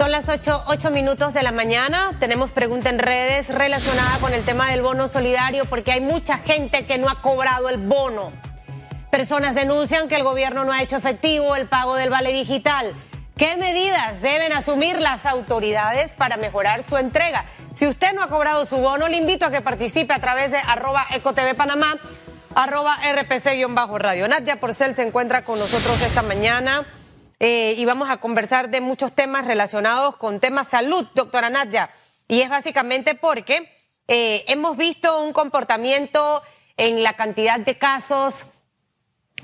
Son las 8, 8 minutos de la mañana. Tenemos pregunta en redes relacionada con el tema del bono solidario porque hay mucha gente que no ha cobrado el bono. Personas denuncian que el gobierno no ha hecho efectivo el pago del vale digital. ¿Qué medidas deben asumir las autoridades para mejorar su entrega? Si usted no ha cobrado su bono, le invito a que participe a través de arroba ecotv panamá, arroba rpc-radio. Nadia Porcel se encuentra con nosotros esta mañana. Eh, y vamos a conversar de muchos temas relacionados con temas salud, doctora Nadia. Y es básicamente porque eh, hemos visto un comportamiento en la cantidad de casos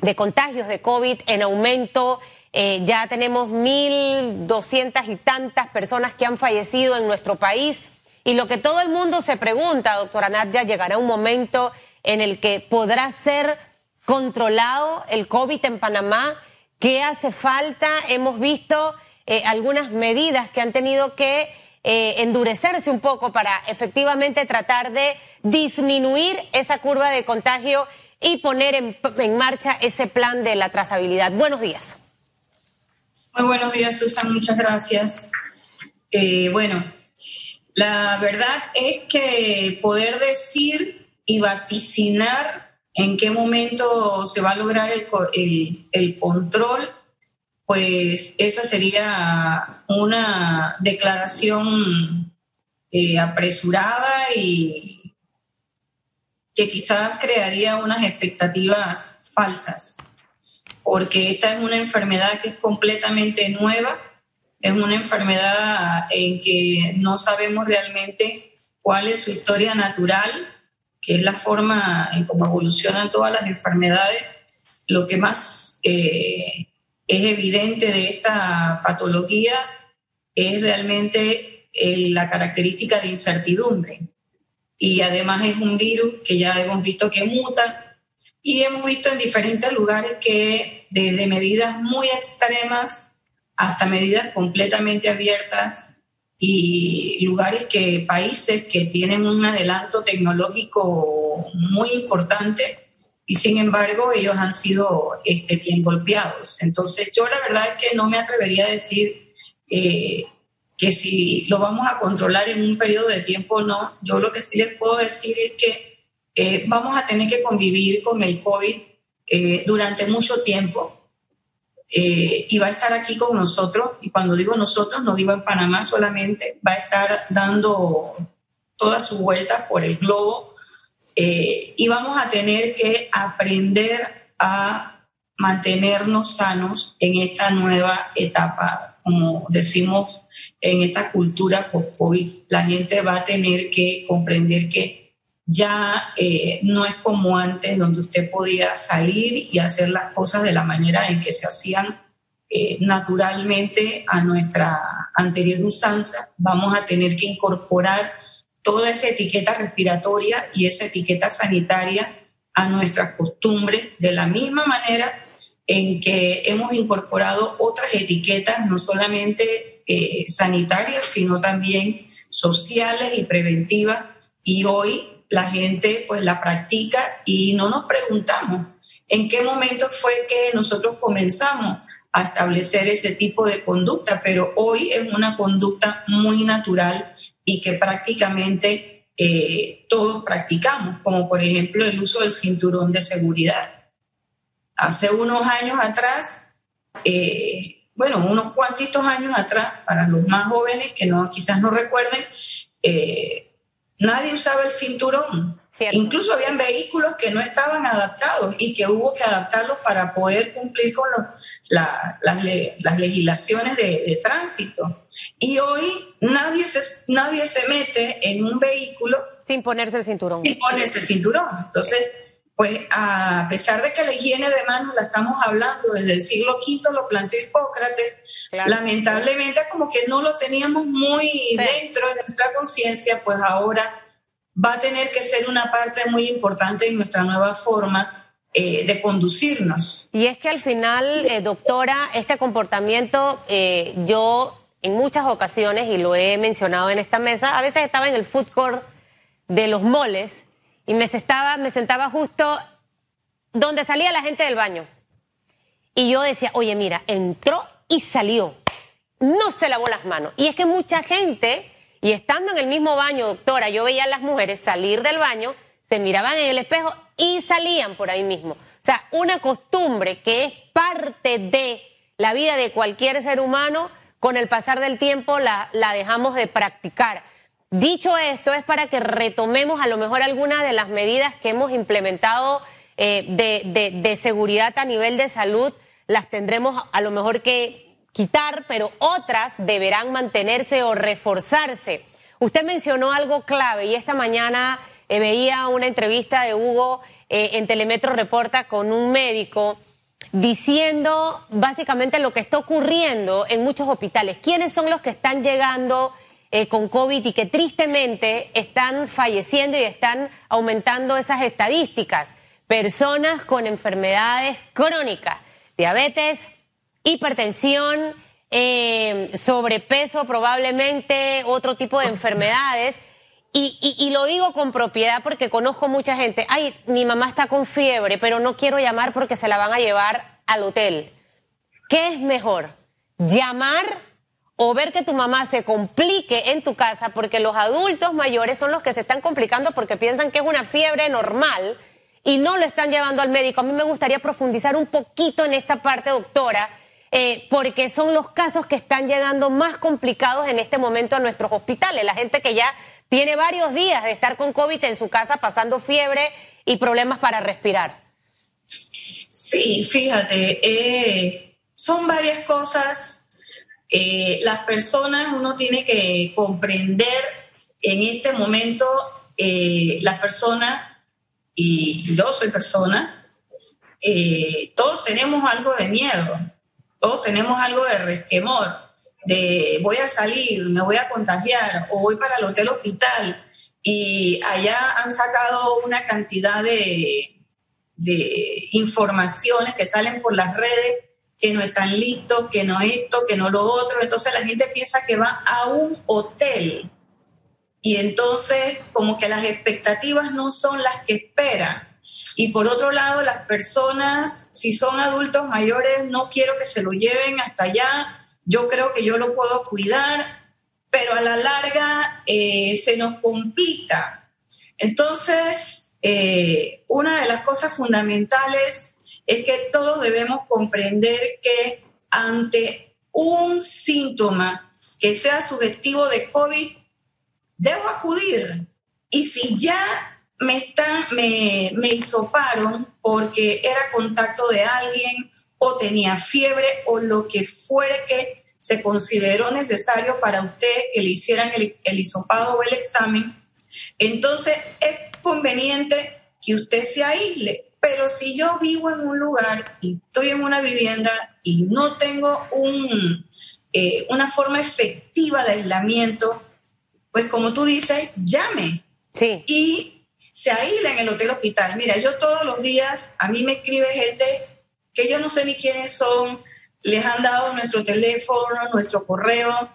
de contagios de COVID en aumento. Eh, ya tenemos mil doscientas y tantas personas que han fallecido en nuestro país. Y lo que todo el mundo se pregunta, doctora Nadia, llegará un momento en el que podrá ser controlado el COVID en Panamá ¿Qué hace falta? Hemos visto eh, algunas medidas que han tenido que eh, endurecerse un poco para efectivamente tratar de disminuir esa curva de contagio y poner en, marcha ese plan de la trazabilidad. Buenos días. Muy buenos días, Susan. Muchas gracias. Eh, bueno, la verdad es que poder decir y vaticinar en qué momento se va a lograr el, control, pues esa sería una declaración eh, apresurada y que quizás crearía unas expectativas falsas, porque esta es una enfermedad que es completamente nueva, es una enfermedad en que no sabemos realmente cuál es su historia natural, que es la forma en cómo evolucionan todas las enfermedades, lo que más eh, es evidente de esta patología es realmente la característica de incertidumbre. Y además es un virus que ya hemos visto que muta y hemos visto en diferentes lugares que desde medidas muy extremas hasta medidas completamente abiertas y lugares que, países que tienen un adelanto tecnológico muy importante y sin embargo ellos han sido este, bien golpeados. Entonces yo la verdad es que no me atrevería a decir eh, que si lo vamos a controlar en un periodo de tiempo o no. Yo lo que sí les puedo decir es que eh, vamos a tener que convivir con el COVID eh, durante mucho tiempo eh, y va a estar aquí con nosotros. Y cuando digo nosotros, no digo en Panamá solamente, va a estar dando todas sus vueltas por el globo eh, y vamos a tener que aprender a mantenernos sanos en esta nueva etapa, como decimos en esta cultura post-COVID. La gente va a tener que comprender que ya eh, no es como antes, donde usted podía salir y hacer las cosas de la manera en que se hacían eh, naturalmente a nuestra anterior usanza. Vamos a tener que incorporar toda esa etiqueta respiratoria y esa etiqueta sanitaria a nuestras costumbres de la misma manera en que hemos incorporado otras etiquetas, no solamente eh, sanitarias, sino también sociales y preventivas. Y hoy la gente pues la practica y no nos preguntamos en qué momento fue que nosotros comenzamos a establecer ese tipo de conducta, pero hoy es una conducta muy natural y que prácticamente eh, todos practicamos, como por ejemplo el uso del cinturón de seguridad. Hace unos años atrás, eh, bueno, unos cuantitos años atrás, para los más jóvenes que no, quizás no recuerden, eh, nadie usaba el cinturón. Incluso habían vehículos que no estaban adaptados y que hubo que adaptarlos para poder cumplir con las, legislaciones de, tránsito. Y hoy nadie se, nadie se mete en un vehículo sin ponerse el cinturón. Sin ponerse el cinturón. Entonces, pues a pesar de que la higiene de manos la estamos hablando desde el siglo V, lo planteó Hipócrates, lamentablemente como que no lo teníamos muy dentro de nuestra conciencia, pues ahora va a tener que ser una parte muy importante de nuestra nueva forma eh, de conducirnos. Y es que al final, eh, doctora, este comportamiento, eh, yo en muchas ocasiones, y lo he mencionado en esta mesa, a veces estaba en el food court de los moles y me sentaba, me sentaba justo donde salía la gente del baño. Y yo decía, oye, mira, entró y salió. no se lavó las manos. Y es que mucha gente, y estando en el mismo baño, doctora, yo veía a las mujeres salir del baño, se miraban en el espejo y salían por ahí mismo. O sea, una costumbre que es parte de la vida de cualquier ser humano, con el pasar del tiempo la, la dejamos de practicar. Dicho esto, es para que retomemos a lo mejor algunas de las medidas que hemos implementado eh, de, seguridad a nivel de salud, las tendremos a lo mejor que quitar, pero otras deberán mantenerse o reforzarse. Usted mencionó algo clave y esta mañana eh, veía una entrevista de Hugo eh, en Telemetro Reporta con un médico diciendo básicamente lo que está ocurriendo en muchos hospitales. ¿Quiénes son los que están llegando? Eh, con COVID y que tristemente están falleciendo y están aumentando esas estadísticas. Personas con enfermedades crónicas, diabetes, hipertensión, eh, sobrepeso probablemente, otro tipo de enfermedades. Y, y, lo digo con propiedad porque conozco mucha gente. Ay, mi mamá está con fiebre, pero no quiero llamar porque se la van a llevar al hotel. ¿Qué es mejor? ¿Llamar o ver que tu mamá se complique en tu casa porque los adultos mayores son los que se están complicando porque piensan que es una fiebre normal y no lo están llevando al médico. A mí me gustaría profundizar un poquito en esta parte, doctora, eh, porque son los casos que están llegando más complicados en este momento a nuestros hospitales. La gente que ya tiene varios días de estar con COVID en su casa pasando fiebre y problemas para respirar. Sí, fíjate, eh, son varias cosas eh, las personas, uno tiene que comprender en este momento, eh, las personas, y yo soy persona, eh, todos tenemos algo de miedo, todos tenemos algo de resquemor, de voy a salir, me voy a contagiar o voy para el hotel hospital y allá han sacado una cantidad de, de informaciones que salen por las redes que no están listos, que no esto, que no lo otro. Entonces la gente piensa que va a un hotel y entonces como que las expectativas no son las que esperan. Y por otro lado, las personas, si son adultos mayores, no quiero que se lo lleven hasta allá. Yo creo que yo lo puedo cuidar, pero a la larga eh, se nos complica. Entonces, eh, una de las cosas fundamentales es que todos debemos comprender que ante un síntoma que sea sugestivo de COVID, debo acudir. Y si ya me, está, me, me hisoparon porque era contacto de alguien o tenía fiebre o lo que fuere que se consideró necesario para usted que le hicieran el, el hisopado o el examen, entonces es conveniente que usted se aísle pero si yo vivo en un lugar y estoy en una vivienda y no tengo un, eh, una forma efectiva de aislamiento, pues como tú dices, llame. Sí. Y se aísla en el hotel hospital. Mira, yo todos los días, a mí me escribe gente que yo no sé ni quiénes son, les han dado nuestro teléfono, nuestro correo,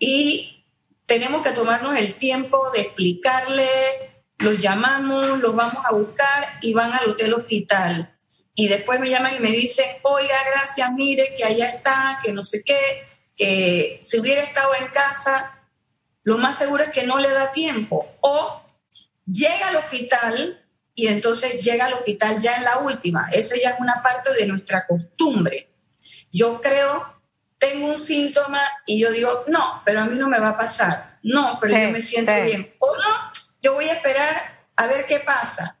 y tenemos que tomarnos el tiempo de explicarles los llamamos, los vamos a buscar y van al hotel hospital. Y después me llaman y me dicen, oiga, gracias, mire, que allá está, que no sé qué, que si hubiera estado en casa, lo más seguro es que no le da tiempo. O llega al hospital y entonces llega al hospital ya en la última. Eso ya es una parte de nuestra costumbre. Yo creo, tengo un síntoma y yo digo, no, pero a mí no me va a pasar. No, pero yo me siento bien. O no, yo voy a esperar a ver qué pasa.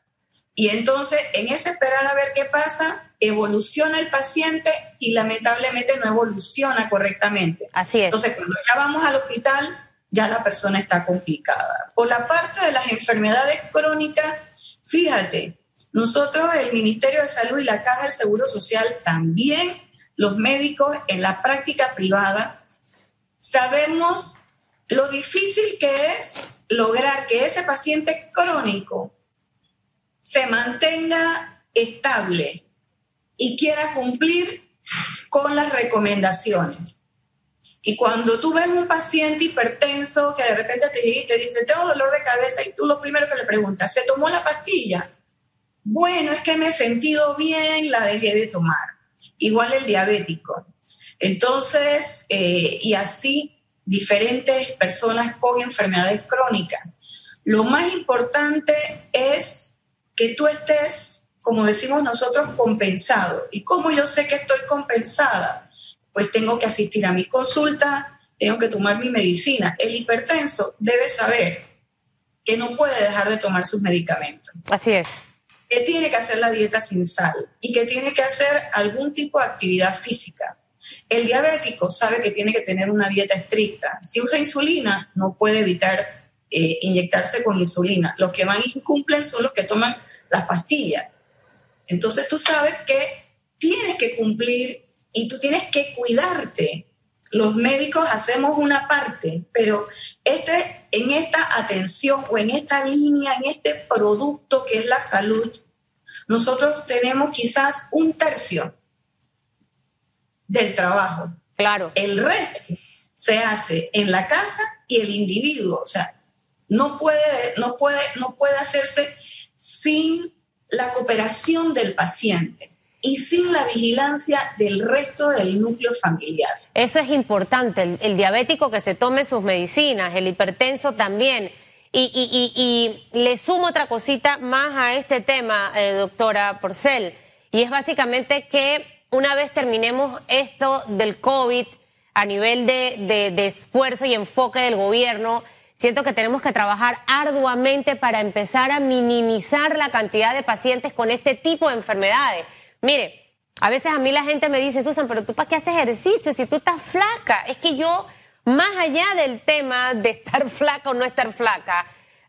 Y entonces, en ese esperar a ver qué pasa, evoluciona el paciente y lamentablemente no evoluciona correctamente. Así es. Entonces, cuando ya vamos al hospital, ya la persona está complicada. Por la parte de las enfermedades crónicas, fíjate, nosotros, el Ministerio de Salud y la Caja del Seguro Social, también los médicos en la práctica privada, sabemos lo difícil que es lograr que ese paciente crónico se mantenga estable y quiera cumplir con las recomendaciones. Y cuando tú ves un paciente hipertenso que de repente te, te dice, tengo dolor de cabeza, y tú lo primero que le preguntas, ¿se tomó la pastilla? Bueno, es que me he sentido bien, la dejé de tomar. Igual el diabético. Entonces, eh, y así diferentes personas con enfermedades crónicas. Lo más importante es que tú estés, como decimos nosotros, compensado. ¿Y cómo yo sé que estoy compensada? Pues tengo que asistir a mi consulta, tengo que tomar mi medicina. El hipertenso debe saber que no puede dejar de tomar sus medicamentos. Así es. Que tiene que hacer la dieta sin sal y que tiene que hacer algún tipo de actividad física. El diabético sabe que tiene que tener una dieta estricta. Si usa insulina, no puede evitar eh, inyectarse con insulina. Los que más incumplen son los que toman las pastillas. Entonces tú sabes que tienes que cumplir y tú tienes que cuidarte. Los médicos hacemos una parte, pero este, en esta atención o en esta línea, en este producto que es la salud, nosotros tenemos quizás un tercio del trabajo. Claro. El resto se hace en la casa y el individuo, o sea, no puede, no puede, no puede hacerse sin la cooperación del paciente y sin la vigilancia del resto del núcleo familiar. Eso es importante, el, diabético que se tome sus medicinas, el hipertenso también. Y, le sumo otra cosita más a este tema, eh, doctora Porcel, y es básicamente que una vez terminemos esto del COVID a nivel de, de esfuerzo y enfoque del gobierno, Siento que tenemos que trabajar arduamente para empezar a minimizar la cantidad de pacientes con este tipo de enfermedades. Mire, a veces a mí la gente me dice, Susan, pero tú para qué haces ejercicio si tú estás flaca? Es que yo, más allá del tema de estar flaca o no estar flaca,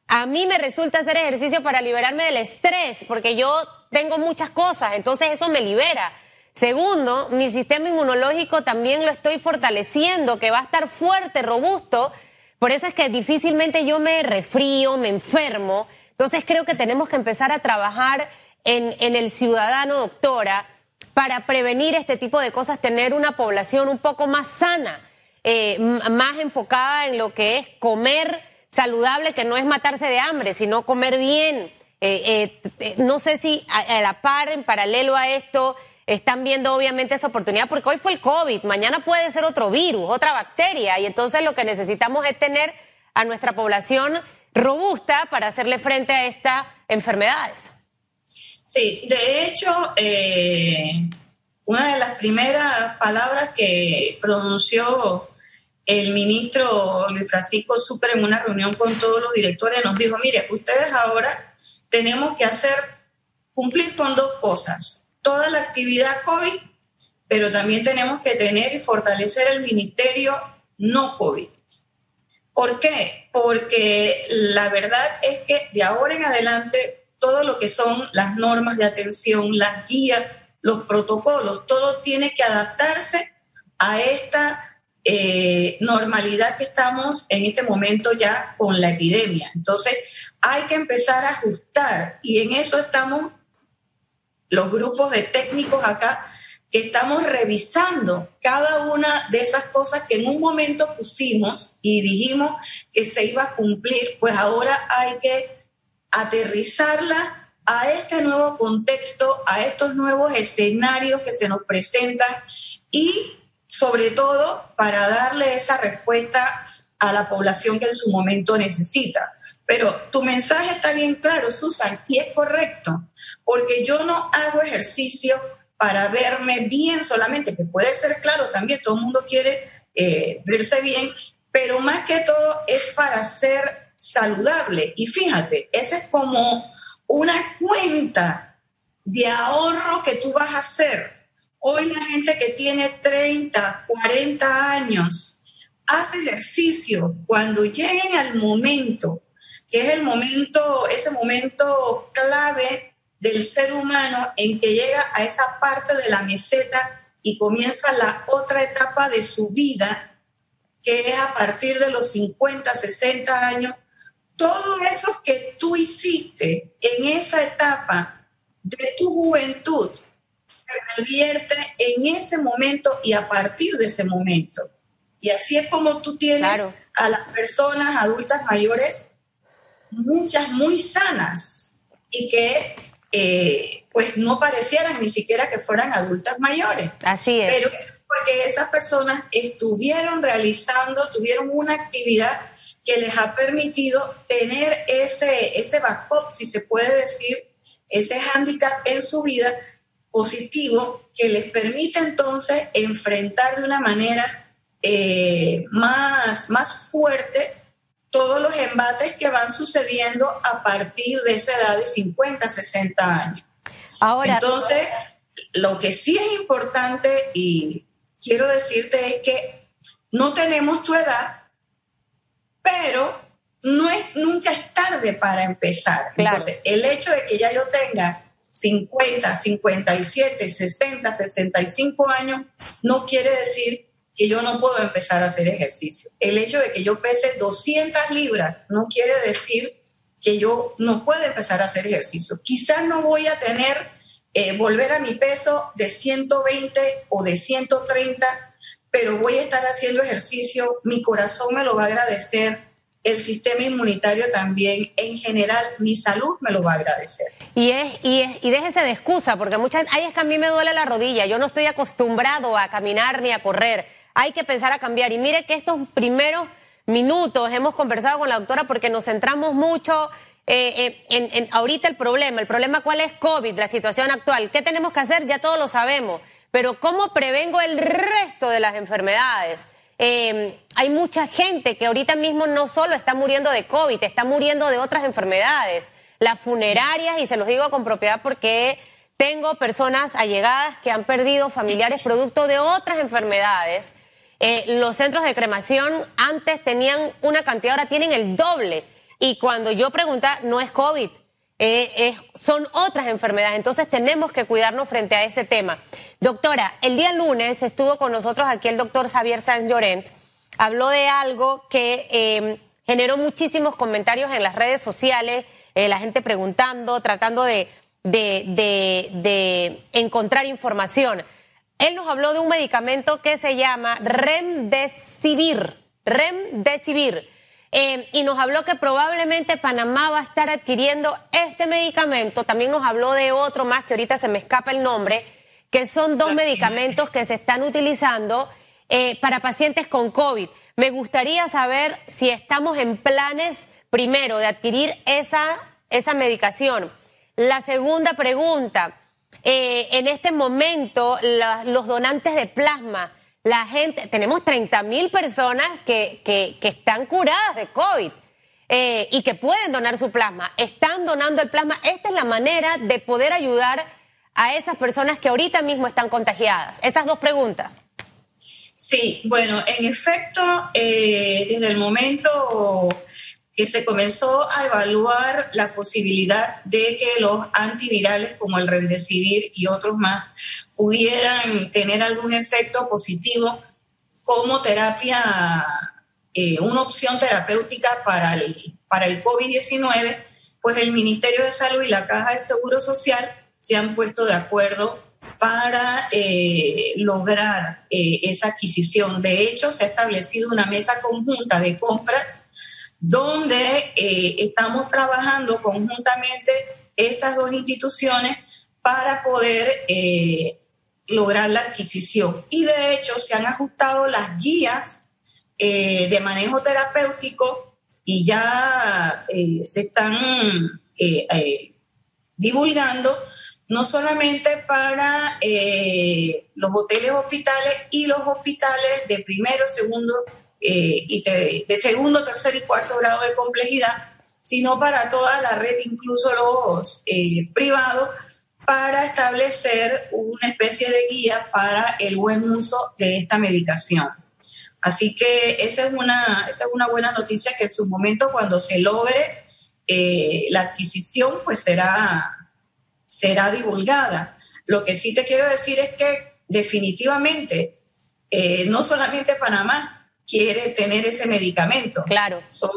a mí me resulta hacer ejercicio para liberarme del estrés, porque yo tengo muchas cosas, entonces eso me libera. Segundo, mi sistema inmunológico también lo estoy fortaleciendo, que va a estar fuerte, robusto, por eso es que difícilmente yo me refrío, me enfermo. Entonces creo que tenemos que empezar a trabajar en, el ciudadano, doctora, para prevenir este tipo de cosas, tener una población un poco más sana, eh, más enfocada en lo que es comer saludable, que no es matarse de hambre, sino comer bien. Eh, eh, no sé si a, la par, en paralelo a esto, están viendo obviamente esa oportunidad porque hoy fue el COVID, mañana puede ser otro virus, otra bacteria y entonces lo que necesitamos es tener a nuestra población robusta para hacerle frente a estas enfermedades. Sí, de hecho, eh, una de las primeras palabras que pronunció el ministro Luis Francisco Super en una reunión con todos los directores nos dijo, mire, ustedes ahora tenemos que hacer, cumplir con dos cosas toda la actividad COVID, pero también tenemos que tener y fortalecer el ministerio no COVID. ¿Por qué? Porque la verdad es que de ahora en adelante todo lo que son las normas de atención, las guías, los protocolos, todo tiene que adaptarse a esta eh, normalidad que estamos en este momento ya con la epidemia. Entonces, hay que empezar a ajustar y en eso estamos los grupos de técnicos acá, que estamos revisando cada una de esas cosas que en un momento pusimos y dijimos que se iba a cumplir, pues ahora hay que aterrizarla a este nuevo contexto, a estos nuevos escenarios que se nos presentan y sobre todo para darle esa respuesta a la población que en su momento necesita. Pero tu mensaje está bien claro, Susan, y es correcto, porque yo no hago ejercicio para verme bien solamente, que puede ser claro también, todo el mundo quiere eh, verse bien, pero más que todo es para ser saludable. Y fíjate, esa es como una cuenta de ahorro que tú vas a hacer. Hoy la gente que tiene 30, 40 años hace ejercicio cuando lleguen al momento que es el momento, ese momento clave del ser humano en que llega a esa parte de la meseta y comienza la otra etapa de su vida, que es a partir de los 50, 60 años. Todo eso que tú hiciste en esa etapa de tu juventud se revierte en ese momento y a partir de ese momento. Y así es como tú tienes a las personas adultas mayores muchas muy sanas y que eh, pues no parecieran ni siquiera que fueran adultas mayores. Así es. Pero porque esas personas estuvieron realizando, tuvieron una actividad que les ha permitido tener ese, ese backup, si se puede decir, ese hándicap en su vida positivo que les permite entonces enfrentar de una manera eh, más, más fuerte todos los embates que van sucediendo a partir de esa edad de 50, 60 años. Ahora, entonces, lo que sí es importante y quiero decirte es que no tenemos tu edad, pero no es, nunca es tarde para empezar. Entonces, el hecho de que ya yo tenga 50, 57, 60, 65 años, no quiere decir que yo no puedo empezar a hacer ejercicio. El hecho de que yo pese 200 libras no quiere decir que yo no pueda empezar a hacer ejercicio. Quizás no voy a tener, eh, volver a mi peso de 120 o de 130, pero voy a estar haciendo ejercicio, mi corazón me lo va a agradecer, el sistema inmunitario también, en general, mi salud me lo va a agradecer. Y es, y es, y déjese de excusa, porque muchas, ay, es que a mí me duele la rodilla, yo no estoy acostumbrado a caminar ni a correr. Hay que pensar a cambiar. Y mire que estos primeros minutos hemos conversado con la doctora porque nos centramos mucho eh, en, en, ahorita el problema. El problema cuál es COVID, la situación actual. ¿Qué tenemos que hacer? Ya todos lo sabemos. Pero ¿cómo prevengo el resto de las enfermedades? Eh, hay mucha gente que ahorita mismo no solo está muriendo de COVID, está muriendo de otras enfermedades. Las funerarias, y se los digo con propiedad porque tengo personas allegadas que han perdido familiares producto de otras enfermedades. Eh, los centros de cremación antes tenían una cantidad, ahora tienen el doble. Y cuando yo preguntaba, no es COVID, eh, son otras enfermedades. Entonces tenemos que cuidarnos frente a ese tema. Doctora, el día lunes estuvo con nosotros aquí el doctor Xavier Sáenz Llorens. Habló de algo que em, generó muchísimos comentarios en las redes sociales, eh, la gente preguntando, tratando de, encontrar información. Él nos habló de un medicamento que se llama Remdesivir. Remdesivir eh, y nos habló que probablemente Panamá va a estar adquiriendo este medicamento. También nos habló de otro más que ahorita se me escapa el nombre, que son dos medicamentos que se están utilizando eh, para pacientes con COVID. Me gustaría saber si estamos en planes, primero, de adquirir esa, esa medicación. La segunda pregunta, eh, en este momento los donantes de plasma, la gente, tenemos 30 mil personas que, que, están curadas de COVID eh, y que pueden donar su plasma, están donando el plasma. Esta es la manera de poder ayudar a esas personas que ahorita mismo están contagiadas. Esas dos preguntas. Sí, bueno, en efecto, eh, desde el momento que se comenzó a evaluar la posibilidad de que los antivirales como el Remdesivir y otros más pudieran tener algún efecto positivo como terapia, eh, una opción terapéutica para el, para el COVID-19, pues el Ministerio de Salud y la Caja de Seguro Social se han puesto de acuerdo para eh, lograr eh, esa adquisición. De hecho, se ha establecido una mesa conjunta de compras donde eh, estamos trabajando conjuntamente estas dos instituciones para poder eh, lograr la adquisición. Y de hecho se han ajustado las guías eh, de manejo terapéutico y ya se están divulgando no solamente para los hoteles hospitales y los hospitales de primero, segundo eh, y de, segundo, tercer y cuarto grado de complejidad, sino para toda la red, incluso los eh, privados, para establecer una especie de guía para el buen uso de esta medicación. Así que esa es una, esa es una buena noticia que en su momento cuando se logre eh, la adquisición, pues será, será divulgada. Lo que sí te quiero decir es que definitivamente, no solamente Panamá, quiere tener ese medicamento. Claro. Son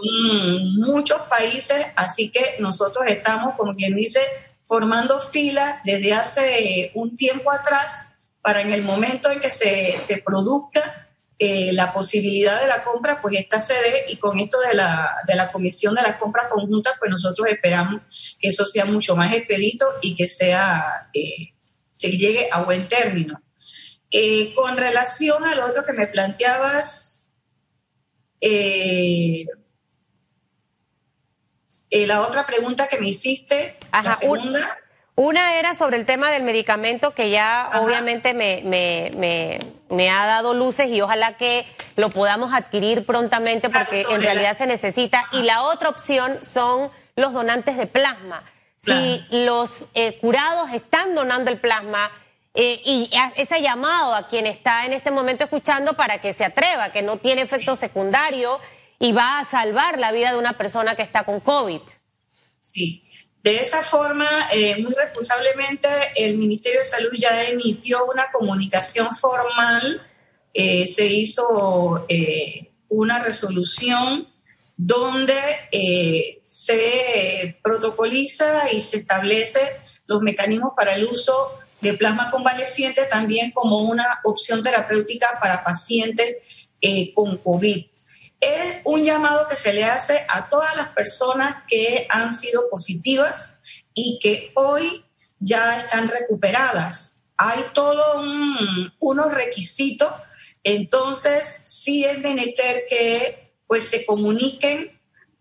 muchos países, así que nosotros estamos, como quien dice, formando fila desde hace un tiempo atrás para en el momento en que se, se produzca eh, la posibilidad de la compra, pues esta se dé y con esto de la, de la comisión de las compras conjuntas, pues nosotros esperamos que eso sea mucho más expedito y que sea, eh, que llegue a buen término. Eh, con relación a lo otro que me planteabas, eh, eh, la otra pregunta que me hiciste, la segunda. Una era sobre el tema del medicamento que ya obviamente me, me, me, ha dado luces y ojalá que lo podamos adquirir prontamente porque en realidad se necesita. Y la otra opción son los donantes de plasma. Si los eh, curados están donando el plasma eh, y ese llamado a quien está en este momento escuchando para que se atreva, que no tiene efecto secundario y va a salvar la vida de una persona que está con COVID. Sí. De esa forma, eh, muy responsablemente, el Ministerio de Salud ya emitió una comunicación formal, eh, se hizo eh, una resolución donde se protocoliza y se establece los mecanismos para el uso de plasma convaleciente también como una opción terapéutica para pacientes con COVID es un llamado que se le hace a todas las personas que han sido positivas y que hoy ya están recuperadas. Hay todos unos requisitos, entonces sí es menester que pues se comuniquen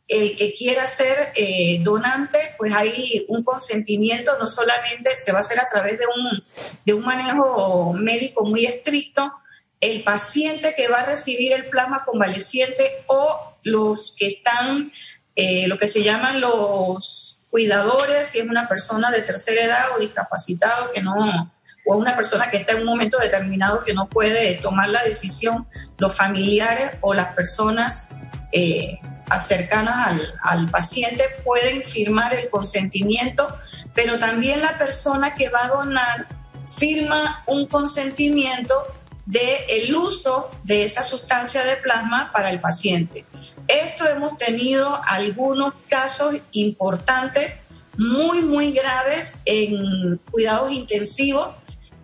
el que quiera ser eh, donante, pues hay un consentimiento, no solamente se va a hacer a través de un, de un manejo médico muy estricto, el paciente que va a recibir el plasma convaleciente o los que están, eh, lo que se llaman los cuidadores, si es una persona de tercera edad o discapacitado que no, o una persona que está en un momento determinado que no puede tomar la decisión, los familiares o las personas eh, cercanas al, paciente pueden firmar el consentimiento, pero también la persona que va a donar firma un consentimiento del el uso de esa sustancia de plasma para el paciente. Esto hemos tenido algunos casos importantes, muy, muy graves en cuidados intensivos,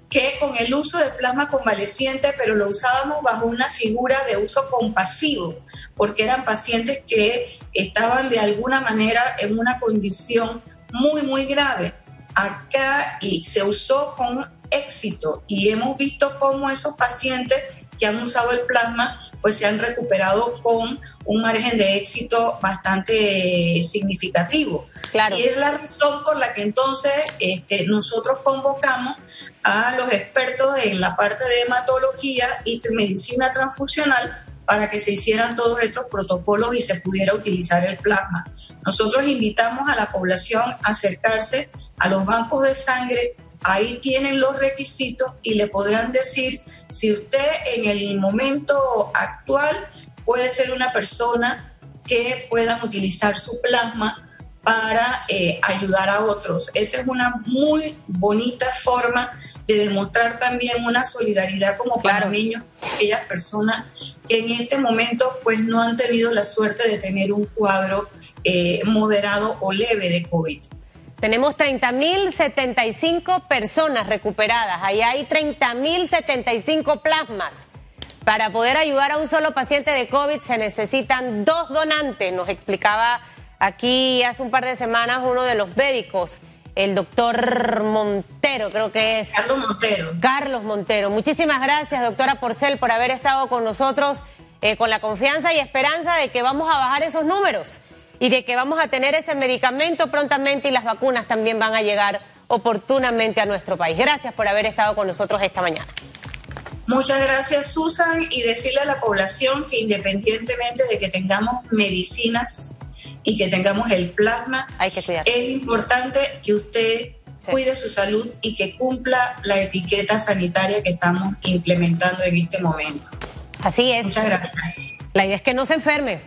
que con el uso de plasma convaleciente, pero lo usábamos bajo una figura de uso compasivo, porque eran pacientes que estaban de alguna manera en una condición muy, muy grave. Acá y se usó con éxito y hemos visto cómo esos pacientes que han usado el plasma pues se han recuperado con un margen de éxito bastante significativo. Y es la razón por la que entonces este, nosotros convocamos a los expertos en la parte de hematología y medicina transfusional para que se hicieran todos estos protocolos y se pudiera utilizar el plasma. Nosotros invitamos a la población a acercarse a los bancos de sangre Ahí tienen los requisitos y le podrán decir si usted en el momento actual puede ser una persona que puedan utilizar su plasma para eh, ayudar a otros. Esa es una muy bonita forma de demostrar también una solidaridad como panameños, aquellas personas que en este momento pues no han tenido la suerte de tener un cuadro eh, moderado o leve de COVID. Tenemos 30.075 personas recuperadas. Ahí hay 30.075 plasmas. Para poder ayudar a un solo paciente de COVID se necesitan dos donantes, nos explicaba aquí hace un par de semanas uno de los médicos, el doctor Montero, creo que es. Carlos Montero. Carlos Montero. Muchísimas gracias, doctora Porcel, por haber estado con nosotros eh, con la confianza y esperanza de que vamos a bajar esos números y de que vamos a tener ese medicamento prontamente y las vacunas también van a llegar oportunamente a nuestro país. Gracias por haber estado con nosotros esta mañana. Muchas gracias, Susan, y decirle a la población que independientemente de que tengamos medicinas y que tengamos el plasma, Hay que es importante que usted cuide su salud y que cumpla la etiqueta sanitaria que estamos implementando en este momento. Así es. Muchas gracias. La idea es que no se enferme.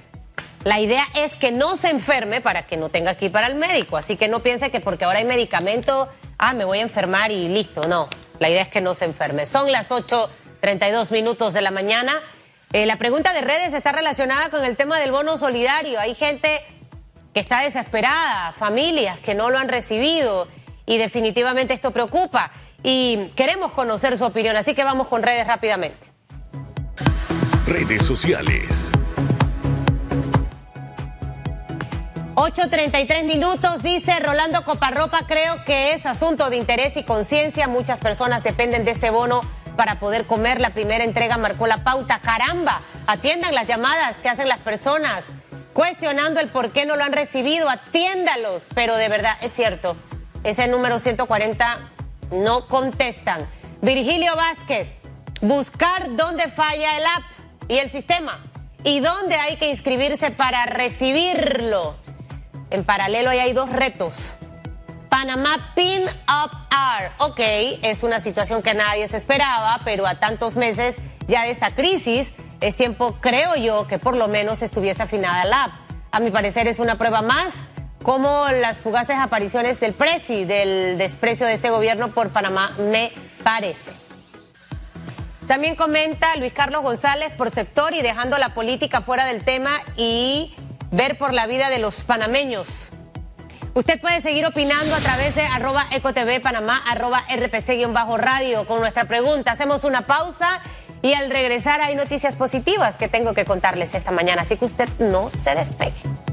La idea es que no se enferme para que no tenga que ir para el médico. Así que no piense que porque ahora hay medicamento, ah, me voy a enfermar y listo. No, la idea es que no se enferme. Son las 8.32 minutos de la mañana. Eh, la pregunta de redes está relacionada con el tema del bono solidario. Hay gente que está desesperada, familias que no lo han recibido y definitivamente esto preocupa. Y queremos conocer su opinión, así que vamos con redes rápidamente. Redes sociales. 8.33 minutos, dice Rolando Coparropa, creo que es asunto de interés y conciencia. Muchas personas dependen de este bono para poder comer. La primera entrega marcó la pauta. Caramba, atiendan las llamadas que hacen las personas cuestionando el por qué no lo han recibido. Atiéndalos. Pero de verdad, es cierto, ese número 140 no contestan. Virgilio Vázquez, buscar dónde falla el app y el sistema y dónde hay que inscribirse para recibirlo. En paralelo ahí hay dos retos. Panamá Pin Up R. Ok, es una situación que nadie se esperaba, pero a tantos meses ya de esta crisis, es tiempo, creo yo, que por lo menos estuviese afinada la app. A mi parecer es una prueba más como las fugaces apariciones del Presi, del desprecio de este gobierno por Panamá, me parece. También comenta Luis Carlos González por sector y dejando la política fuera del tema y ver por la vida de los panameños. Usted puede seguir opinando a través de arroba ecotv arroba rpc-radio con nuestra pregunta. Hacemos una pausa y al regresar hay noticias positivas que tengo que contarles esta mañana, así que usted no se despegue.